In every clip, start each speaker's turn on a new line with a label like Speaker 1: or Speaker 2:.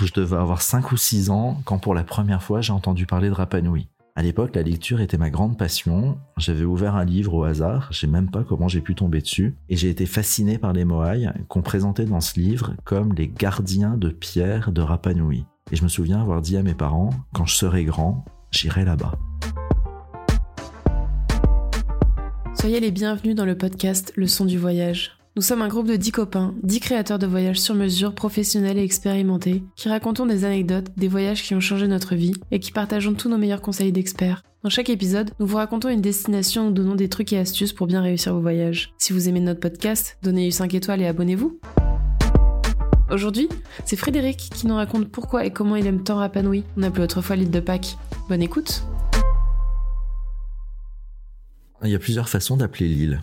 Speaker 1: je devais avoir 5 ou 6 ans quand pour la première fois j'ai entendu parler de Rapanui. À l'époque, la lecture était ma grande passion. J'avais ouvert un livre au hasard, je sais même pas comment j'ai pu tomber dessus, et j'ai été fasciné par les Moai qu'on présentait dans ce livre comme les gardiens de pierre de Rapanui. Et je me souviens avoir dit à mes parents, quand je serai grand, j'irai là-bas.
Speaker 2: Soyez les bienvenus dans le podcast Le son du voyage. Nous sommes un groupe de 10 copains, 10 créateurs de voyages sur mesure, professionnels et expérimentés, qui racontons des anecdotes, des voyages qui ont changé notre vie et qui partageons tous nos meilleurs conseils d'experts. Dans chaque épisode, nous vous racontons une destination ou donnons des trucs et astuces pour bien réussir vos voyages. Si vous aimez notre podcast, donnez-lui 5 étoiles et abonnez-vous. Aujourd'hui, c'est Frédéric qui nous raconte pourquoi et comment il aime tant Rapanui. On appelait autrefois l'île de Pâques. Bonne écoute
Speaker 1: Il y a plusieurs façons d'appeler l'île.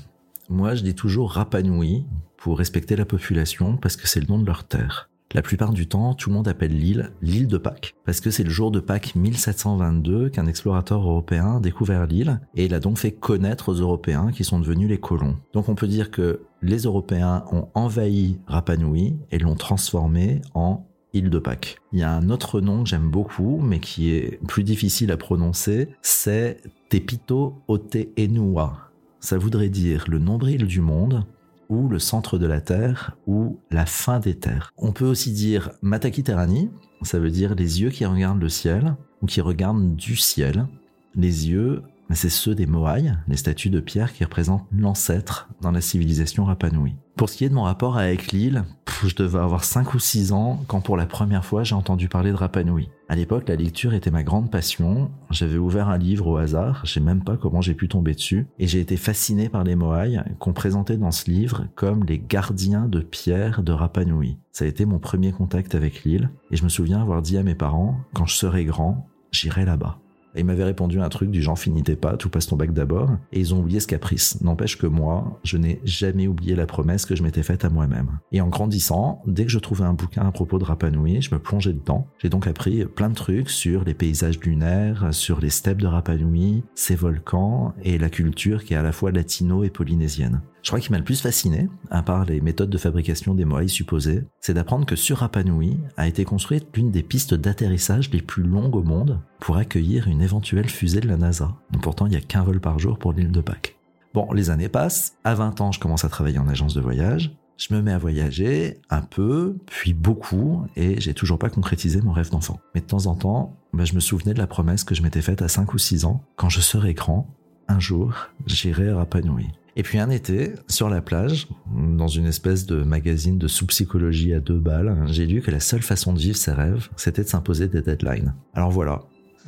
Speaker 1: Moi, je dis toujours Rapanui pour respecter la population parce que c'est le nom de leur terre. La plupart du temps, tout le monde appelle l'île l'île de Pâques parce que c'est le jour de Pâques 1722 qu'un explorateur européen a découvert l'île et il a donc fait connaître aux Européens qui sont devenus les colons. Donc on peut dire que les Européens ont envahi Rapanui et l'ont transformé en île de Pâques. Il y a un autre nom que j'aime beaucoup, mais qui est plus difficile à prononcer, c'est Tepito Ote Enua ça voudrait dire le nombril du monde, ou le centre de la Terre, ou la fin des terres. On peut aussi dire Matakiterani, ça veut dire les yeux qui regardent le ciel, ou qui regardent du ciel. Les yeux, c'est ceux des Moai, les statues de pierre qui représentent l'ancêtre dans la civilisation Rapanui. Pour ce qui est de mon rapport avec l'île, je devais avoir 5 ou 6 ans quand pour la première fois j'ai entendu parler de Rapanui. À l'époque, la lecture était ma grande passion. J'avais ouvert un livre au hasard, je sais même pas comment j'ai pu tomber dessus, et j'ai été fasciné par les Moai qu'on présentait dans ce livre comme les gardiens de pierre de Rapanui. Ça a été mon premier contact avec l'île, et je me souviens avoir dit à mes parents, quand je serai grand, j'irai là-bas. Et ils m'avaient répondu un truc du genre finissez pas, tout passe ton bac d'abord. Et ils ont oublié ce caprice. N'empêche que moi, je n'ai jamais oublié la promesse que je m'étais faite à moi-même. Et en grandissant, dès que je trouvais un bouquin à propos de Rapanui, je me plongeais dedans. J'ai donc appris plein de trucs sur les paysages lunaires, sur les steppes de Rapanui, ses volcans et la culture qui est à la fois latino et polynésienne. Je crois qu'il m'a le plus fasciné, à part les méthodes de fabrication des moaïs supposées, c'est d'apprendre que sur Rapanui a été construite l'une des pistes d'atterrissage les plus longues au monde pour accueillir une éventuelle fusée de la NASA. pourtant, il n'y a qu'un vol par jour pour l'île de Pâques. Bon, les années passent. À 20 ans, je commence à travailler en agence de voyage. Je me mets à voyager un peu, puis beaucoup, et j'ai toujours pas concrétisé mon rêve d'enfant. Mais de temps en temps, bah, je me souvenais de la promesse que je m'étais faite à 5 ou 6 ans. Quand je serai grand, un jour, j'irai à Rapanui. Et puis un été, sur la plage, dans une espèce de magazine de sous-psychologie à deux balles, j'ai lu que la seule façon de vivre ses rêves, c'était de s'imposer des deadlines. Alors voilà,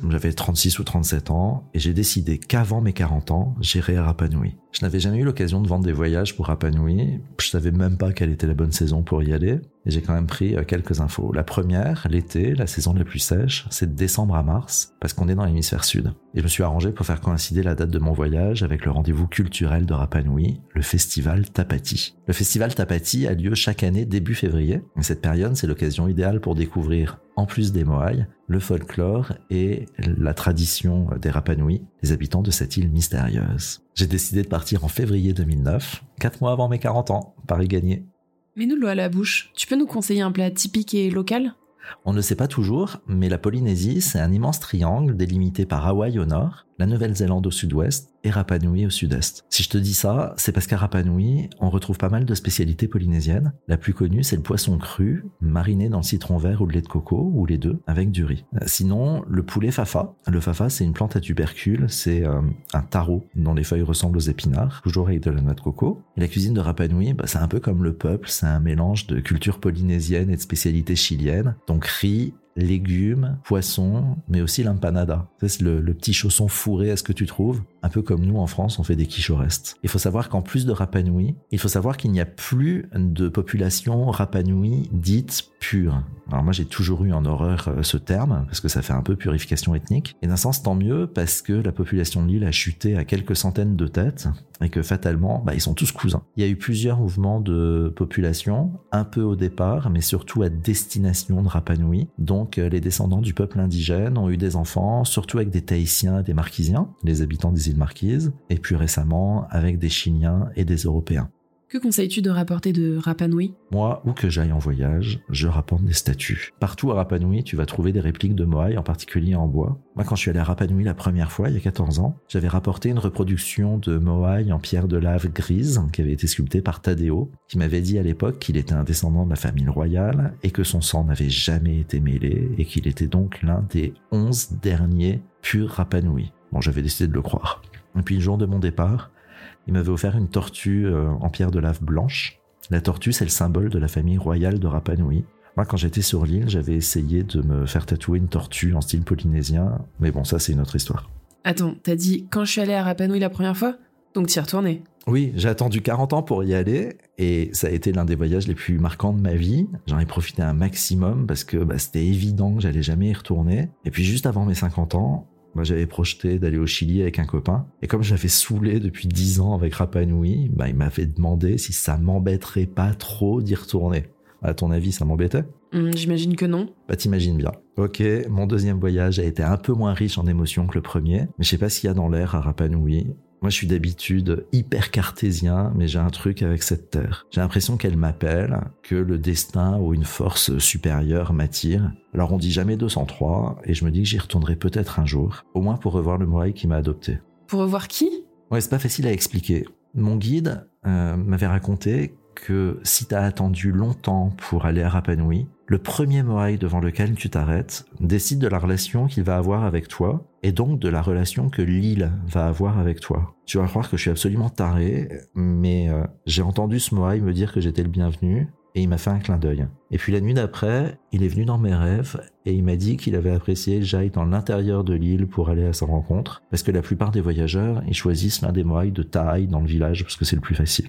Speaker 1: j'avais 36 ou 37 ans et j'ai décidé qu'avant mes 40 ans, j'irais à Rapanui. Je n'avais jamais eu l'occasion de vendre des voyages pour Rapanui. Je savais même pas quelle était la bonne saison pour y aller. J'ai quand même pris euh, quelques infos. La première, l'été, la saison la plus sèche, c'est de décembre à mars, parce qu'on est dans l'hémisphère sud. Et je me suis arrangé pour faire coïncider la date de mon voyage avec le rendez-vous culturel de Rapanui, le festival Tapati. Le festival Tapati a lieu chaque année début février. Et cette période, c'est l'occasion idéale pour découvrir, en plus des Moai, le folklore et la tradition des Rapanui, les habitants de cette île mystérieuse. J'ai décidé de partir en février 2009, 4 mois avant mes 40 ans, Paris gagné.
Speaker 2: Mais nous l'eau à la bouche. Tu peux nous conseiller un plat typique et local?
Speaker 1: On ne sait pas toujours, mais la Polynésie, c'est un immense triangle délimité par Hawaï au nord, la Nouvelle-Zélande au sud-ouest et Rapanui au sud-est. Si je te dis ça, c'est parce qu'à Rapanui, on retrouve pas mal de spécialités polynésiennes. La plus connue, c'est le poisson cru, mariné dans le citron vert ou le lait de coco, ou les deux, avec du riz. Euh, sinon, le poulet fafa. Le fafa, c'est une plante à tubercules, c'est euh, un taro dont les feuilles ressemblent aux épinards, toujours avec de la noix de coco. Et la cuisine de Rapanui, bah, c'est un peu comme le peuple, c'est un mélange de culture polynésienne et de spécialités chiliennes. Donc riz, légumes, poissons, mais aussi l'empanada. C'est le, petit chausson fourré à ce que tu trouves? Un peu comme nous en France, on fait des quiches au reste. Il faut savoir qu'en plus de Rapanui, il faut savoir qu'il n'y a plus de population Rapanui dite pure. Alors moi j'ai toujours eu en horreur euh, ce terme parce que ça fait un peu purification ethnique. Et d'un sens tant mieux parce que la population de l'île a chuté à quelques centaines de têtes et que fatalement bah, ils sont tous cousins. Il y a eu plusieurs mouvements de population, un peu au départ, mais surtout à destination de Rapanui. Donc euh, les descendants du peuple indigène ont eu des enfants, surtout avec des Tahitiens, des Marquisiens, les habitants des îles Marquises, et plus récemment avec des Chiliens et des Européens.
Speaker 2: Que conseilles-tu de rapporter de Rapanui?
Speaker 1: Moi, où que j'aille en voyage, je rapporte des statues. Partout à Rapanui, tu vas trouver des répliques de Moai, en particulier en bois. Moi, quand je suis allé à Rapanui la première fois, il y a 14 ans, j'avais rapporté une reproduction de Moai en pierre de lave grise qui avait été sculptée par Tadeo, qui m'avait dit à l'époque qu'il était un descendant de la famille royale et que son sang n'avait jamais été mêlé et qu'il était donc l'un des 11 derniers purs Rapanui. Bon, j'avais décidé de le croire. Et puis le jour de mon départ, il m'avait offert une tortue euh, en pierre de lave blanche. La tortue, c'est le symbole de la famille royale de Rapa Nui. Moi, quand j'étais sur l'île, j'avais essayé de me faire tatouer une tortue en style polynésien, mais bon, ça, c'est une autre histoire.
Speaker 2: Attends, t'as dit quand je suis allé à Rapa Nui la première fois? Donc t'y es retourné
Speaker 1: Oui, j'ai attendu 40 ans pour y aller, et ça a été l'un des voyages les plus marquants de ma vie. J'en ai profité un maximum parce que bah, c'était évident que j'allais jamais y retourner. Et puis juste avant mes 50 ans, moi, j'avais projeté d'aller au Chili avec un copain. Et comme j'avais saoulé depuis dix ans avec Rapa Nui, bah, il m'avait demandé si ça m'embêterait pas trop d'y retourner. À ton avis, ça m'embêtait?
Speaker 2: Hmm, J'imagine que non.
Speaker 1: Bah t'imagines bien. Ok, mon deuxième voyage a été un peu moins riche en émotions que le premier, mais je sais pas s'il y a dans l'air à Rapa Nui moi, je suis d'habitude hyper cartésien, mais j'ai un truc avec cette terre. J'ai l'impression qu'elle m'appelle, que le destin ou une force supérieure m'attire. Alors on dit jamais 203, et je me dis que j'y retournerai peut-être un jour, au moins pour revoir le Moai qui m'a adopté.
Speaker 2: Pour revoir qui?
Speaker 1: Ouais, c'est pas facile à expliquer. Mon guide euh, m'avait raconté que si t'as attendu longtemps pour aller à Rapanui, le premier Moai devant lequel tu t'arrêtes décide de la relation qu'il va avoir avec toi et donc de la relation que l'île va avoir avec toi. Tu vas croire que je suis absolument taré, mais euh, j'ai entendu ce Moai me dire que j'étais le bienvenu et il m'a fait un clin d'œil. Et puis la nuit d'après, il est venu dans mes rêves et il m'a dit qu'il avait apprécié que j'aille dans l'intérieur de l'île pour aller à sa rencontre, parce que la plupart des voyageurs, ils choisissent l'un des Moai de taille dans le village parce que c'est le plus facile.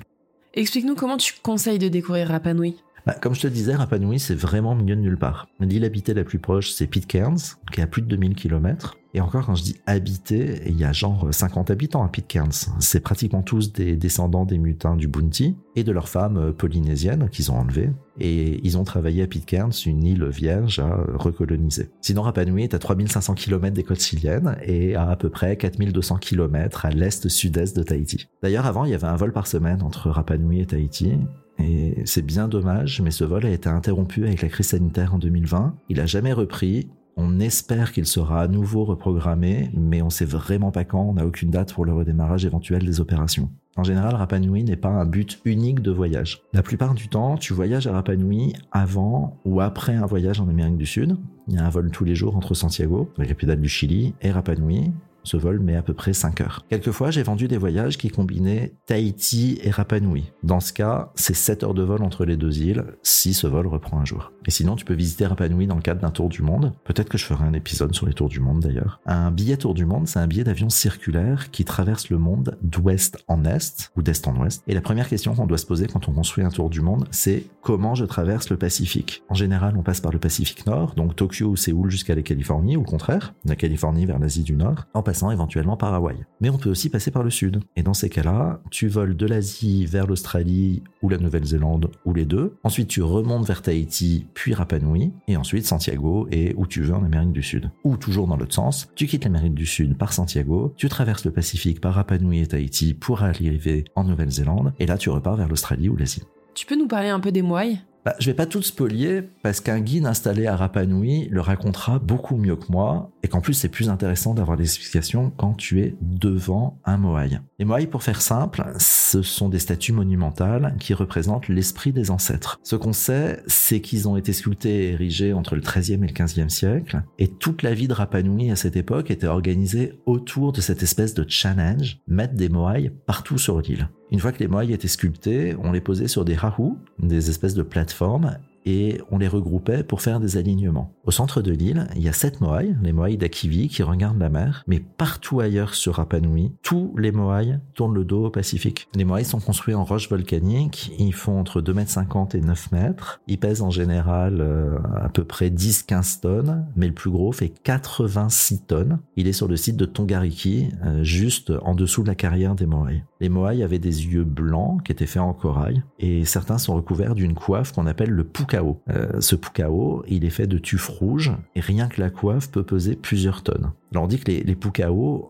Speaker 2: Explique-nous comment tu conseilles de découvrir Rapa Nui.
Speaker 1: Bah, comme je te disais, Rapa Nui, c'est vraiment milieu de nulle part. L'île habitée la plus proche, c'est Pitcairn, qui est à plus de 2000 km. Et encore, quand je dis habité, il y a genre 50 habitants à Pitcairn. C'est pratiquement tous des descendants des mutins du Bounty et de leurs femmes euh, polynésiennes qu'ils ont enlevées. Et ils ont travaillé à Pitcairn, une île vierge à recoloniser. Sinon, Rapa Nui est à 3500 km des côtes chiliennes et à à peu près 4200 km à l'est-sud-est de Tahiti. D'ailleurs, avant, il y avait un vol par semaine entre Rapa Nui et Tahiti. Et c'est bien dommage, mais ce vol a été interrompu avec la crise sanitaire en 2020. Il a jamais repris on espère qu'il sera à nouveau reprogrammé, mais on sait vraiment pas quand, on n'a aucune date pour le redémarrage éventuel des opérations. En général, Rapa Nui n'est pas un but unique de voyage. La plupart du temps, tu voyages à Rapa Nui avant ou après un voyage en Amérique du Sud. Il y a un vol tous les jours entre Santiago, la capitale du Chili, et Rapa Nui, ce vol met à peu près 5 heures. Quelquefois, j'ai vendu des voyages qui combinaient Tahiti et Rapa Nui. Dans ce cas, c'est 7 heures de vol entre les deux îles, si ce vol reprend un jour. Et sinon, tu peux visiter Rapa Nui dans le cadre d'un tour du monde. Peut-être que je ferai un épisode sur les tours du monde d'ailleurs. Un billet tour du monde, c'est un billet d'avion circulaire qui traverse le monde d'ouest en est, ou d'est en ouest. Et la première question qu'on doit se poser quand on construit un tour du monde, c'est comment je traverse le Pacifique? En général, on passe par le Pacifique Nord, donc Tokyo ou Séoul jusqu'à la Californie, ou le contraire, la Californie vers l'Asie du Nord, éventuellement par Hawaï. Mais on peut aussi passer par le sud. Et dans ces cas-là, tu voles de l'Asie vers l'Australie ou la Nouvelle-Zélande ou les deux. Ensuite, tu remontes vers Tahiti, puis Rapa Nui, et ensuite Santiago et où tu veux en Amérique du Sud. Ou toujours dans l'autre sens, tu quittes l'Amérique du Sud par Santiago, tu traverses le Pacifique par Rapa Nui et Tahiti pour arriver en Nouvelle-Zélande, et là tu repars vers l'Australie ou l'Asie.
Speaker 2: Tu peux nous parler un peu des moailles
Speaker 1: bah, je vais pas tout spolier parce qu'un guide installé à Rapa Nui le racontera beaucoup mieux que moi et qu'en plus c'est plus intéressant d'avoir des explications quand tu es devant un moai. Les moai, pour faire simple, ce sont des statues monumentales qui représentent l'esprit des ancêtres. Ce qu'on sait, c'est qu'ils ont été sculptés et érigés entre le 13e et le 15e siècle et toute la vie de Rapa Nui à cette époque était organisée autour de cette espèce de challenge, mettre des moai partout sur l'île. Une fois que les moai étaient sculptés, on les posait sur des rahus, des espèces de plateformes, et on les regroupait pour faire des alignements. Au centre de l'île, il y a sept moai, les moai d'Akivi qui regardent la mer, mais partout ailleurs sur Rapa Nui, tous les moai tournent le dos au Pacifique. Les moai sont construits en roche volcanique, ils font entre 2,50 m et 9 mètres, ils pèsent en général euh, à peu près 10-15 tonnes, mais le plus gros fait 86 tonnes. Il est sur le site de Tongariki, euh, juste en dessous de la carrière des moai. Les moai avaient des yeux blancs qui étaient faits en corail, et certains sont recouverts d'une coiffe qu'on appelle le pouka euh, ce pukao, il est fait de tuf rouge et rien que la coiffe peut peser plusieurs tonnes. Alors on dit que les, les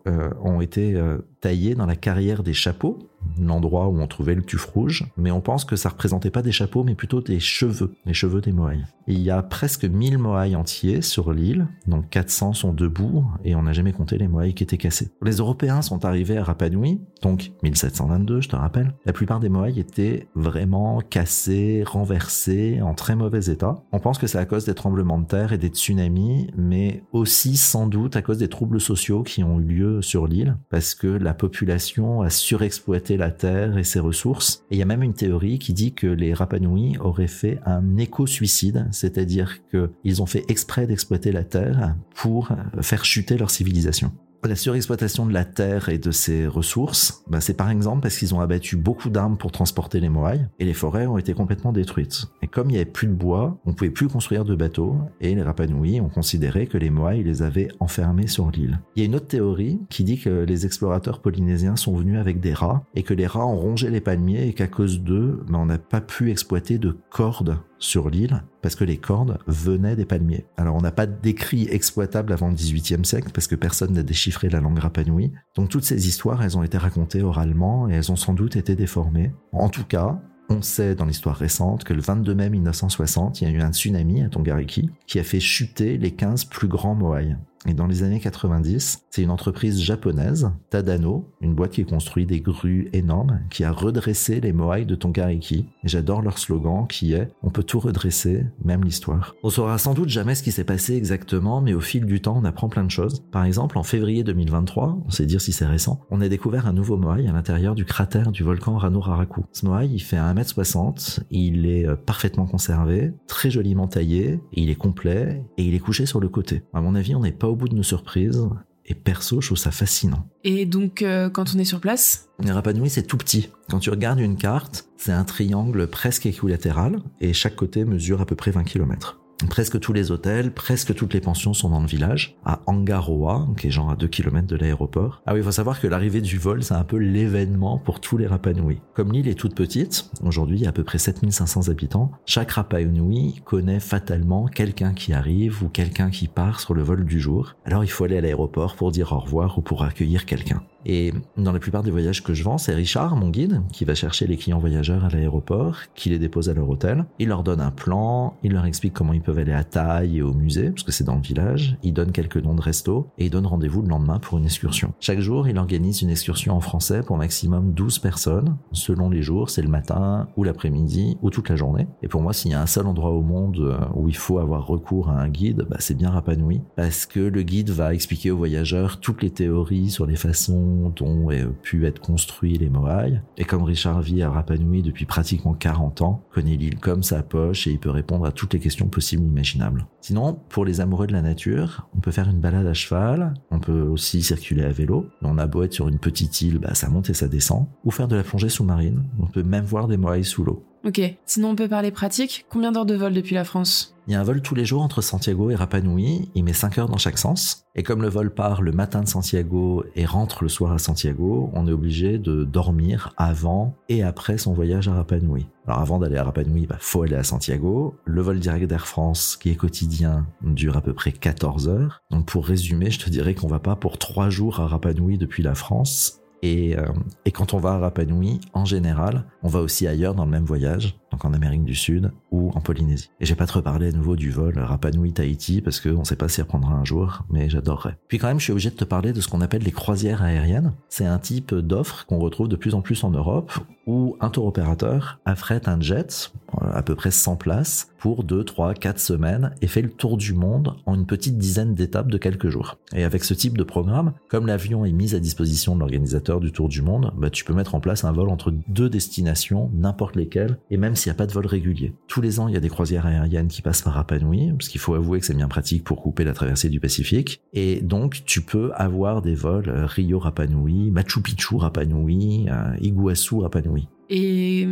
Speaker 1: euh, ont été euh, taillés dans la carrière des chapeaux, l'endroit où on trouvait le tuf rouge, mais on pense que ça représentait pas des chapeaux, mais plutôt des cheveux, les cheveux des Moai. Il y a presque 1000 Moai entiers sur l'île, donc 400 sont debout, et on n'a jamais compté les Moai qui étaient cassés. Les Européens sont arrivés à Rapa Nui, donc 1722, je te rappelle. La plupart des Moai étaient vraiment cassés, renversés, en très mauvais état. On pense que c'est à cause des tremblements de terre et des tsunamis, mais aussi sans doute à cause des troubles sociaux qui ont eu lieu sur l'île, parce que la population a surexploité la terre et ses ressources. Et il y a même une théorie qui dit que les Rapanui auraient fait un éco-suicide, c'est-à-dire qu'ils ont fait exprès d'exploiter la terre pour faire chuter leur civilisation. La surexploitation de la terre et de ses ressources, bah c'est par exemple parce qu'ils ont abattu beaucoup d'arbres pour transporter les Moai et les forêts ont été complètement détruites. Et comme il n'y avait plus de bois, on pouvait plus construire de bateaux et les Rapanui ont considéré que les Moai les avaient enfermés sur l'île. Il y a une autre théorie qui dit que les explorateurs polynésiens sont venus avec des rats et que les rats ont rongé les palmiers et qu'à cause d'eux, bah on n'a pas pu exploiter de cordes sur l'île parce que les cordes venaient des palmiers. Alors on n'a pas d'écrit exploitable avant le XVIIIe siècle parce que personne n'a déchiffré la langue rapanui. Donc toutes ces histoires, elles ont été racontées oralement et elles ont sans doute été déformées. En tout cas, on sait dans l'histoire récente que le 22 mai 1960, il y a eu un tsunami à Tongariki qui a fait chuter les 15 plus grands Moai. Et dans les années 90, c'est une entreprise japonaise, Tadano, une boîte qui construit des grues énormes, qui a redressé les Moai de Tongariki. Et j'adore leur slogan qui est On peut tout redresser, même l'histoire. On saura sans doute jamais ce qui s'est passé exactement, mais au fil du temps, on apprend plein de choses. Par exemple, en février 2023, on sait dire si c'est récent, on a découvert un nouveau Moai à l'intérieur du cratère du volcan Ranuraraku. Ce Moai, il fait 1m60, il est euh, parfaitement conservé, très joliment taillé, il est complet, et il est couché sur le côté. À mon avis, on n'est pas au bout de nos surprises. Et perso, je trouve ça fascinant.
Speaker 2: Et donc, euh, quand on est sur place
Speaker 1: Les Rapa Nui, c'est tout petit. Quand tu regardes une carte, c'est un triangle presque équilatéral et chaque côté mesure à peu près 20 km. Presque tous les hôtels, presque toutes les pensions sont dans le village, à Angaroa, qui est genre à 2 km de l'aéroport. Ah oui, il faut savoir que l'arrivée du vol, c'est un peu l'événement pour tous les Rapa Nui. Comme l'île est toute petite, aujourd'hui il y a à peu près 7500 habitants, chaque Rapa Nui connaît fatalement quelqu'un qui arrive ou quelqu'un qui part sur le vol du jour. Alors il faut aller à l'aéroport pour dire au revoir ou pour accueillir quelqu'un. Et dans la plupart des voyages que je vends, c'est Richard, mon guide, qui va chercher les clients voyageurs à l'aéroport, qui les dépose à leur hôtel. Il leur donne un plan, il leur explique comment ils peuvent aller à Taille et au musée, parce que c'est dans le village. Il donne quelques noms de restos et il donne rendez-vous le lendemain pour une excursion. Chaque jour, il organise une excursion en français pour maximum 12 personnes. Selon les jours, c'est le matin ou l'après-midi ou toute la journée. Et pour moi, s'il y a un seul endroit au monde où il faut avoir recours à un guide, bah, c'est bien Rapa Nui, parce que le guide va expliquer aux voyageurs toutes les théories sur les façons dont ont pu être construits les Moai. Et comme Richard vit à Rapa Nui depuis pratiquement 40 ans, connaît l'île comme sa poche et il peut répondre à toutes les questions possibles et imaginables. Sinon, pour les amoureux de la nature, on peut faire une balade à cheval, on peut aussi circuler à vélo. On a beau être sur une petite île, bah, ça monte et ça descend. Ou faire de la plongée sous-marine. On peut même voir des Moai sous l'eau.
Speaker 2: Ok, sinon on peut parler pratique. Combien d'heures de vol depuis la France?
Speaker 1: Il y a un vol tous les jours entre Santiago et Rapa Nui, il met 5 heures dans chaque sens. Et comme le vol part le matin de Santiago et rentre le soir à Santiago, on est obligé de dormir avant et après son voyage à Rapa Nui. Alors avant d'aller à Rapa Nui, bah, faut aller à Santiago. Le vol direct d'Air France, qui est quotidien, dure à peu près 14 heures. Donc pour résumer, je te dirais qu'on va pas pour 3 jours à Rapa Nui depuis la France. Et, euh, et, quand on va à Rapa Nui, en général, on va aussi ailleurs dans le même voyage, donc en Amérique du Sud ou en Polynésie. Et j'ai pas trop parlé à nouveau du vol Rapa Nui Tahiti parce qu'on sait pas s'y reprendra un jour, mais j'adorerais. Puis quand même, je suis obligé de te parler de ce qu'on appelle les croisières aériennes. C'est un type d'offre qu'on retrouve de plus en plus en Europe où un tour opérateur affrète un jet, à peu près 100 places, pour 2, 3, 4 semaines et fait le tour du monde en une petite dizaine d'étapes de quelques jours. Et avec ce type de programme, comme l'avion est mis à disposition de l'organisateur du tour du monde, bah, tu peux mettre en place un vol entre deux destinations, n'importe lesquelles, et même s'il n'y a pas de vol régulier. Tous les ans, il y a des croisières aériennes qui passent par Rapa Nui, parce qu'il faut avouer que c'est bien pratique pour couper la traversée du Pacifique. Et donc, tu peux avoir des vols Rio Rapa Nui, Machu Picchu Rapa Nui, Iguazu Rapa Nui.
Speaker 2: Et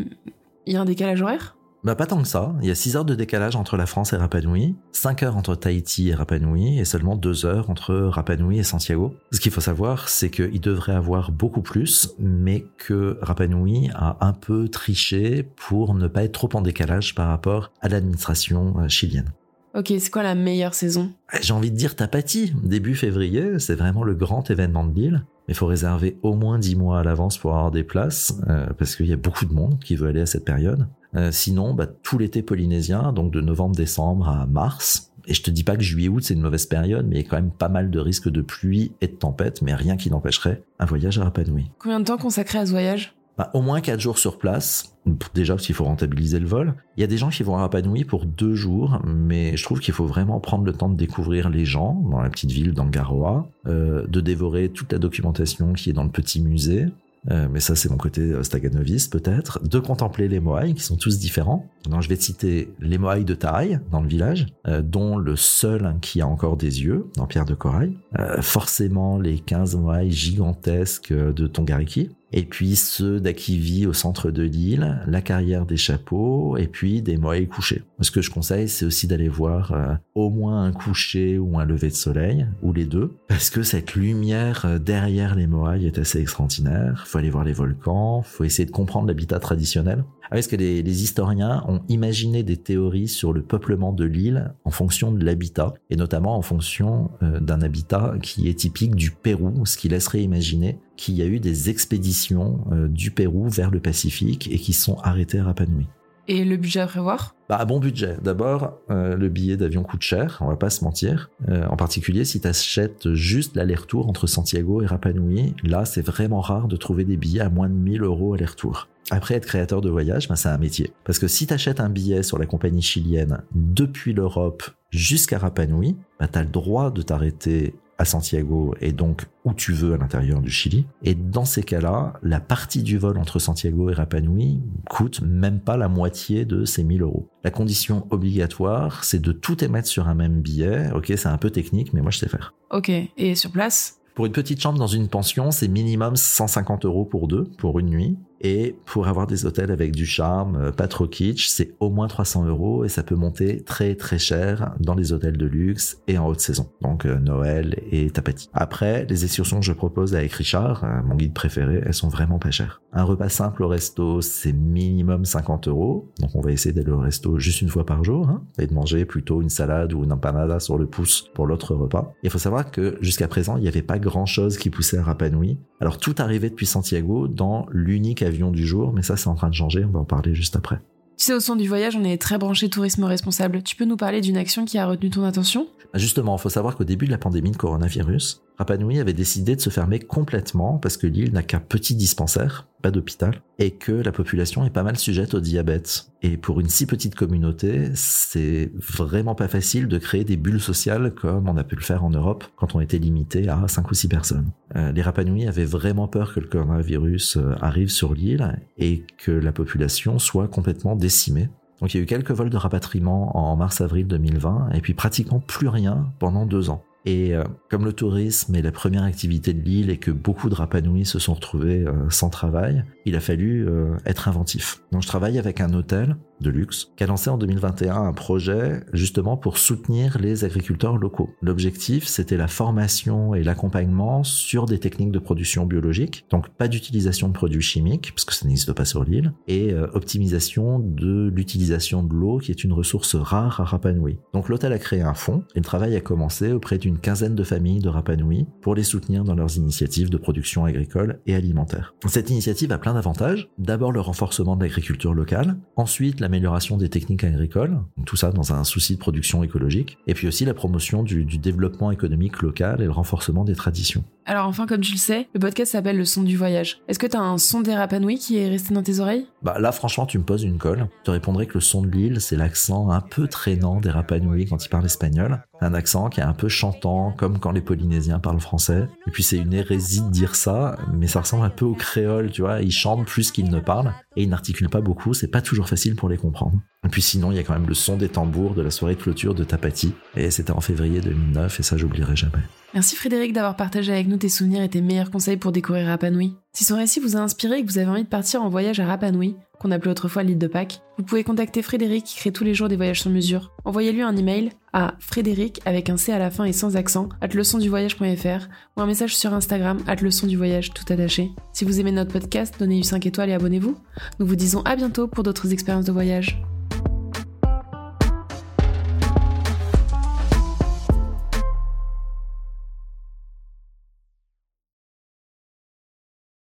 Speaker 2: il y a un décalage horaire?
Speaker 1: Bah pas tant que ça, il y a 6 heures de décalage entre la France et Rapa Nui, 5 heures entre Tahiti et Rapa Nui, et seulement 2 heures entre Rapa Nui et Santiago. Ce qu'il faut savoir, c'est qu'il devrait avoir beaucoup plus, mais que Rapa Nui a un peu triché pour ne pas être trop en décalage par rapport à l'administration chilienne.
Speaker 2: Ok, c'est quoi la meilleure saison?
Speaker 1: J'ai envie de dire Tapati. Début février, c'est vraiment le grand événement de l'île. Mais il faut réserver au moins 10 mois à l'avance pour avoir des places, euh, parce qu'il y a beaucoup de monde qui veut aller à cette période. Euh, sinon, bah, tout l'été polynésien, donc de novembre-décembre à mars. Et je te dis pas que juillet-août c'est une mauvaise période, mais il y a quand même pas mal de risques de pluie et de tempête, mais rien qui n'empêcherait un voyage à Rapa Nui.
Speaker 2: Combien de temps consacré à ce voyage?
Speaker 1: Bah, au moins 4 jours sur place. Déjà parce qu'il faut rentabiliser le vol. Il y a des gens qui vont à pour 2 jours, mais je trouve qu'il faut vraiment prendre le temps de découvrir les gens dans la petite ville d'Angaroa, euh, de dévorer toute la documentation qui est dans le petit musée, euh, mais ça c'est mon côté euh, staganoviste peut-être, de contempler les moaïs qui sont tous différents. Je vais te citer les moaïs de Taï dans le village, dont le seul qui a encore des yeux en pierre de corail. forcément les 15 moaïs gigantesques de Tongariki. Et puis ceux d'Akivi au centre de l'île, la carrière des chapeaux, et puis des moaïs couchés. Ce que je conseille, c'est aussi d'aller voir au moins un coucher ou un lever de soleil, ou les deux, parce que cette lumière derrière les moaïs est assez extraordinaire faut aller voir les volcans, faut essayer de comprendre l'habitat traditionnel. Ah Est-ce que les, les, historiens ont imaginé des théories sur le peuplement de l'île en fonction de l'habitat, et notamment en fonction euh, d'un habitat qui est typique du Pérou, ce qui laisserait imaginer qu'il y a eu des expéditions euh, du Pérou vers le Pacifique et qui sont arrêtées à Rapa Nui.
Speaker 2: Et le budget à prévoir?
Speaker 1: Bah, bon budget. D'abord, euh, le billet d'avion coûte cher, on va pas se mentir. Euh, en particulier, si tu achètes juste l'aller-retour entre Santiago et Rapa Nui, là, c'est vraiment rare de trouver des billets à moins de 1000 euros aller-retour. Après, être créateur de voyage, bah, c'est un métier. Parce que si tu achètes un billet sur la compagnie chilienne depuis l'Europe jusqu'à Rapa Nui, bah, tu as le droit de t'arrêter à Santiago et donc où tu veux à l'intérieur du Chili. Et dans ces cas-là, la partie du vol entre Santiago et Rapa Nui coûte même pas la moitié de ces 1000 euros. La condition obligatoire, c'est de tout émettre sur un même billet. Ok, c'est un peu technique, mais moi je sais faire.
Speaker 2: Ok, et sur place?
Speaker 1: Pour une petite chambre dans une pension, c'est minimum 150 euros pour deux, pour une nuit. Et pour avoir des hôtels avec du charme, euh, pas trop kitsch, c'est au moins 300 euros et ça peut monter très très cher dans les hôtels de luxe et en haute saison. Donc euh, Noël et Tapati. Après, les excursions que je propose avec Richard, euh, mon guide préféré, elles sont vraiment pas chères. Un repas simple au resto, c'est minimum 50 euros. Donc on va essayer d'aller au resto juste une fois par jour hein, et de manger plutôt une salade ou une empanada sur le pouce pour l'autre repas. Il faut savoir que jusqu'à présent, il n'y avait pas grand chose qui poussait à Rapa Nui. Alors tout arrivait depuis Santiago dans l'unique du jour, mais ça c'est en train de changer, on va en parler juste après.
Speaker 2: Tu sais, au son du voyage, on est très branché tourisme responsable. Tu peux nous parler d'une action qui a retenu ton attention?
Speaker 1: Justement, il faut savoir qu'au début de la pandémie de coronavirus, Rapa Nui avait décidé de se fermer complètement parce que l'île n'a qu'un petit dispensaire, pas d'hôpital, et que la population est pas mal sujette au diabète. Et pour une si petite communauté, c'est vraiment pas facile de créer des bulles sociales comme on a pu le faire en Europe quand on était limité à 5 ou 6 personnes. Euh, les Rapa Nui avaient vraiment peur que le coronavirus euh, arrive sur l'île et que la population soit complètement décimée. Donc il y a eu quelques vols de rapatriement en mars-avril 2020 et puis pratiquement plus rien pendant deux ans. Et euh, comme le tourisme est la première activité de l'île et que beaucoup de Rapanouis se sont retrouvés euh, sans travail, il a fallu euh, être inventif. Donc je travaille avec un hôtel de luxe, qui a lancé en 2021 un projet justement pour soutenir les agriculteurs locaux. L'objectif, c'était la formation et l'accompagnement sur des techniques de production biologique, donc pas d'utilisation de produits chimiques, parce que ça n'existe pas sur l'île, et euh, optimisation de l'utilisation de l'eau, qui est une ressource rare à Rapanui. Donc l'hôtel a créé un fonds, et le travail a commencé auprès d'une quinzaine de familles de Rapanui pour les soutenir dans leurs initiatives de production agricole et alimentaire. Cette initiative a plein d'avantages. D'abord le renforcement de l'agriculture locale, ensuite la des techniques agricoles, tout ça dans un souci de production écologique, et puis aussi la promotion du développement économique local et le renforcement des traditions.
Speaker 2: Alors enfin, comme tu le sais, le podcast s'appelle Le son du voyage. Est-ce que t'as un son des Rapanui qui est resté dans tes oreilles?
Speaker 1: Bah là, franchement, tu me poses une colle. Je te répondrai que le son de l'île, c'est l'accent un peu traînant des Rapanui quand ils parlent espagnol. Un accent qui est un peu chantant, comme quand les Polynésiens parlent français. Et puis c'est une hérésie de dire ça, mais ça ressemble un peu au créole, tu vois. Ils chantent plus qu'ils ne parlent, et ils n'articulent pas beaucoup, c'est pas toujours facile pour les comprendre. Et puis sinon, il y a quand même le son des tambours de la soirée de clôture de Tapati. Et c'était en février 2009, et ça, j'oublierai jamais.
Speaker 2: Merci Frédéric d'avoir partagé avec nous tes souvenirs et tes meilleurs conseils pour découvrir Rapa Nui. Si son récit vous a inspiré et que vous avez envie de partir en voyage à Rapa Nui, qu'on appelait autrefois l'île de Pâques, vous pouvez contacter Frédéric qui crée tous les jours des voyages sur mesure. Envoyez-lui un email à frédéric avec un C à la fin et sans accent at leçonduvoyage.fr ou un message sur Instagram at leçon du voyage tout attaché. Si vous aimez notre podcast, donnez-lui 5 étoiles et abonnez-vous. Nous vous disons à bientôt pour d'autres expériences de voyage.